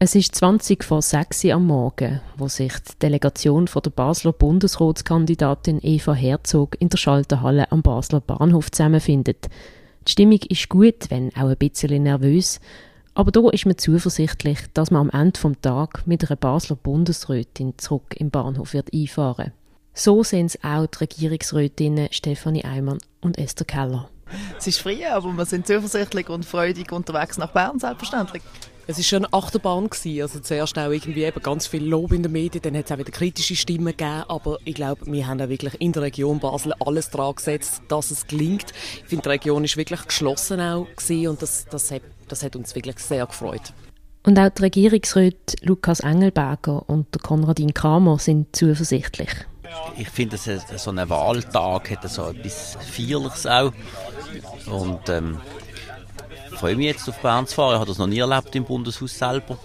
Es ist 20 vor 6 Uhr am Morgen, wo sich die Delegation von der Basler Bundesratskandidatin Eva Herzog in der Schalterhalle am Basler Bahnhof zusammenfindet. Die Stimmung ist gut, wenn auch ein bisschen nervös, aber da ist man zuversichtlich, dass man am Ende vom Tag mit einer Basler Bundesrätin zurück im Bahnhof wird einfahren. So sehen es auch die Regierungsrätinnen Stefanie Eimann und Esther Keller. Es ist frei, aber wir sind zuversichtlich und freudig unterwegs nach Bern, selbstverständlich. Es war schon eine Achterbahn. Gewesen. Also zuerst auch irgendwie eben ganz viel Lob in den Medien, dann hat es auch wieder kritische Stimmen gegeben. Aber ich glaube, wir haben auch wirklich in der Region Basel alles daran gesetzt, dass es gelingt. Ich finde, die Region ist wirklich geschlossen auch gewesen und das, das, hat, das hat uns wirklich sehr gefreut. Und auch die Regierungsräte Lukas Engelberger und Konradin Kramer sind zuversichtlich. Ich finde, so ein Wahltag hat so etwas Feierliches auch. Und ähm, freue mich jetzt auf Bern zu fahren. Ich habe das noch nie erlebt im Bundeshaus selber.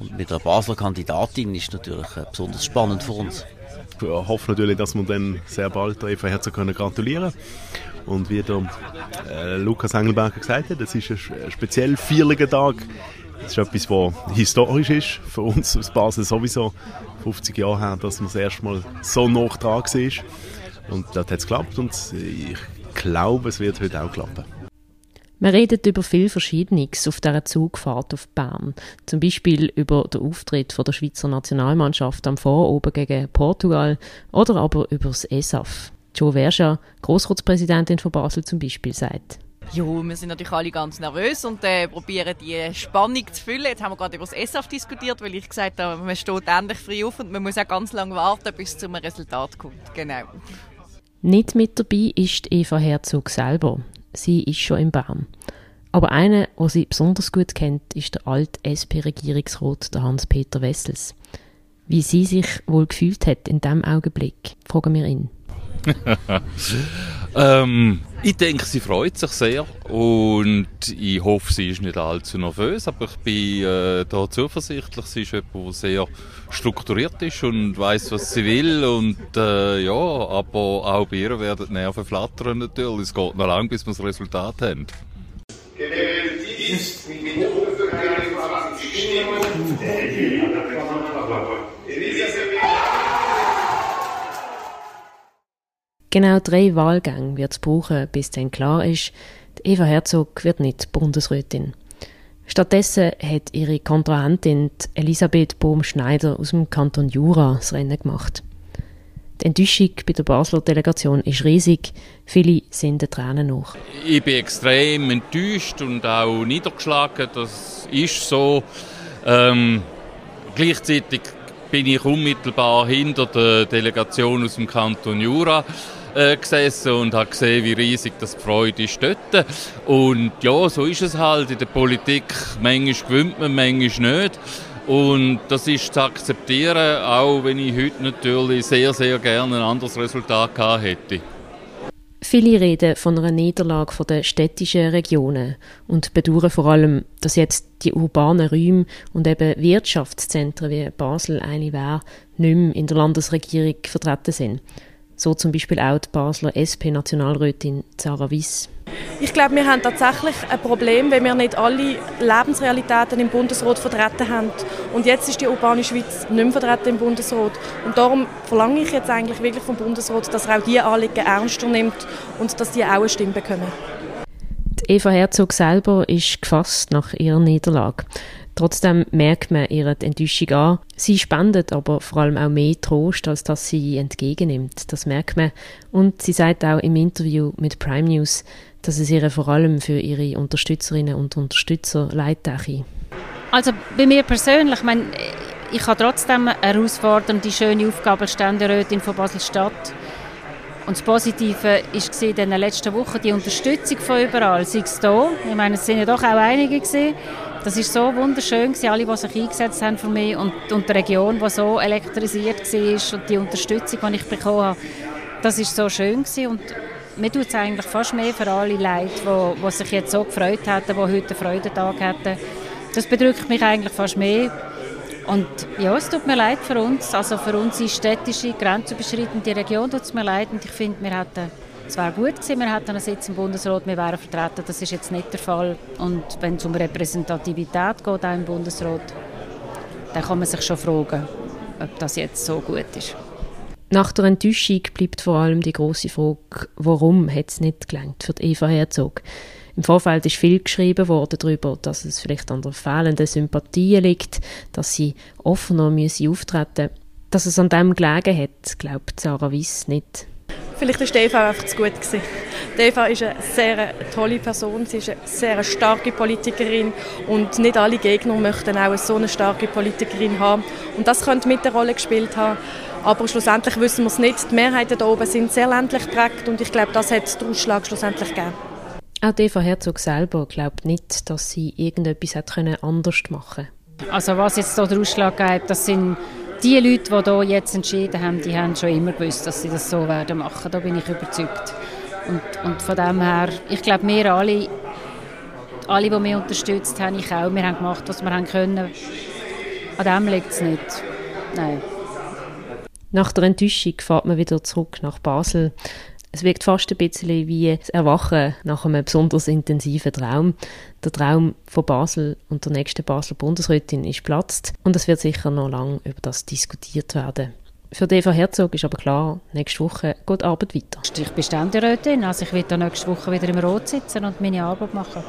Und mit einer Basler Kandidatin ist natürlich äh, besonders spannend für uns. Ich hoffe natürlich, dass wir dann sehr bald Eva Herzog können gratulieren Und wie der äh, Lukas Engelberger gesagt hat, es ist ein speziell feierlicher Tag. Das ist etwas, was historisch ist für uns aus Basel sowieso. 50 Jahre her, dass man das erste Mal so nah dran war. Und das hat es geklappt und ich glaube, es wird heute auch klappen. Man redet über viel Verschiedenes auf dieser Zugfahrt auf Bern. Zum Beispiel über den Auftritt von der Schweizer Nationalmannschaft am Voroben gegen Portugal oder aber über das ESAF. Joe Verscha, Grossratspräsidentin von Basel zum Beispiel, sagt. Jo, wir sind natürlich alle ganz nervös und äh, probieren die Spannung zu füllen. Jetzt haben wir gerade über das ESAF diskutiert, weil ich gesagt habe, man steht endlich frei auf und man muss auch ganz lange warten, bis es zum Resultat kommt. Genau. Nicht mit dabei ist Eva Herzog selber sie ist schon in Bern. Aber einer, der sie besonders gut kennt, ist der alte SP-Regierungsrat, Hans-Peter Wessels. Wie sie sich wohl gefühlt hat in diesem Augenblick, fragen wir ihn. ähm, ich denke, sie freut sich sehr und ich hoffe, sie ist nicht allzu nervös, aber ich bin äh, da zuversichtlich. Sie ist jemand, der sehr strukturiert ist und weiß, was sie will und äh, ja, aber auch bei ihr werden die Nerven flattern natürlich. Es geht noch lange, bis wir das Resultat haben. Genau drei Wahlgänge wird es brauchen, bis dann klar ist, Eva Herzog wird nicht Bundesrätin. Stattdessen hat ihre Kontrahentin Elisabeth Bohm-Schneider aus dem Kanton Jura das Rennen gemacht. Die Enttäuschung bei der Basler Delegation ist riesig. Viele sind den Tränen nach. Ich bin extrem enttäuscht und auch niedergeschlagen. Das ist so. Ähm, gleichzeitig bin ich unmittelbar hinter der Delegation aus dem Kanton Jura äh, gesessen und habe gesehen, wie riesig das die Freude ist dort. Und ja, so ist es halt in der Politik. Manchmal gewinnt man, manchmal nicht. Und das ist zu akzeptieren, auch wenn ich heute natürlich sehr, sehr gerne ein anderes Resultat gehabt hätte. Viele reden von einer Niederlage der städtischen Regionen und bedauern vor allem, dass jetzt die urbanen Räume und eben Wirtschaftszentren wie Basel eine wäre, nicht mehr in der Landesregierung vertreten sind. So zum Beispiel auch die Basler SP-Nationalrätin Sarah Wiss. Ich glaube, wir haben tatsächlich ein Problem, wenn wir nicht alle Lebensrealitäten im Bundesrat vertreten haben. Und jetzt ist die urbane Schweiz nicht mehr vertreten im Bundesrat. Und darum verlange ich jetzt eigentlich wirklich vom Bundesrat, dass er auch diese Anliegen ernster nimmt und dass die auch eine Stimme bekommen. Eva Herzog selber ist gefasst nach ihrer Niederlage. Trotzdem merkt man ihre Enttäuschung an. Sie spendet aber vor allem auch mehr Trost, als dass sie entgegennimmt. Das merkt man. Und sie sagt auch im Interview mit Prime News, dass es ihr vor allem für ihre Unterstützerinnen und Unterstützer leid Also bei mir persönlich, ich, meine, ich habe trotzdem eine herausfordernde, schöne Aufgabe als Ständerätin von Basel-Stadt. Und das Positive war in den letzten Wochen die Unterstützung von überall, sei es hier, ich meine, es sind ja doch auch einige gewesen, das ist so wunderschön gewesen, alle, die sich eingesetzt haben für mich und, und die Region, die so elektrisiert war und die Unterstützung, die ich bekommen habe, das ist so schön gewesen und mir tut es eigentlich fast mehr für alle Leute, die, die sich jetzt so gefreut hätten, die heute einen Freudentag hatten. Das bedrückt mich eigentlich fast mehr. Und ja, es tut mir leid für uns, also für unsere städtische, grenzüberschreitende Region tut es mir leid und ich finde, wir hätten es wäre gut gewesen, wir hätten einen Sitz im Bundesrat, wir wären vertreten. Das ist jetzt nicht der Fall. Und wenn es um Repräsentativität geht, auch im Bundesrat, dann kann man sich schon fragen, ob das jetzt so gut ist. Nach der Enttäuschung bleibt vor allem die große Frage, warum hat es nicht gelangt für Eva Herzog? Im Vorfeld ist viel geschrieben worden darüber, dass es vielleicht an der fehlenden Sympathie liegt, dass sie offener müsse auftreten Dass es an dem gelegen hat, glaubt Sarah Wiss nicht. Vielleicht war Eva einfach zu gut. Gewesen. Eva ist eine sehr tolle Person, sie ist eine sehr starke Politikerin und nicht alle Gegner möchten auch so eine starke Politikerin haben. Und das könnte mit der Rolle gespielt haben. Aber schlussendlich wissen wir es nicht. Die Mehrheiten hier oben sind sehr ländlich geprägt und ich glaube, das hat den Ausschlag schlussendlich gegeben. Auch Eva Herzog selber glaubt nicht, dass sie irgendetwas können anders machen Also was jetzt hier den Ausschlag gibt, das sind die Leute, die hier jetzt entschieden haben, die haben schon immer gewusst, dass sie das so werden machen. Da bin ich überzeugt. Und, und von dem her, ich glaube, wir alle, alle, die mich unterstützt haben, ich auch, wir haben gemacht, was wir haben können. An dem liegt es nicht. Nein. Nach der Enttäuschung fährt man wieder zurück nach Basel. Es wirkt fast ein bisschen wie das Erwachen nach einem besonders intensiven Traum. Der Traum von Basel und der nächsten Basler Bundesrätin ist platzt und es wird sicher noch lange über das diskutiert werden. Für Eva Herzog ist aber klar, nächste Woche geht die Arbeit weiter. Ich bin Ständerätin, also ich werde nächste Woche wieder im Rot sitzen und meine Arbeit machen.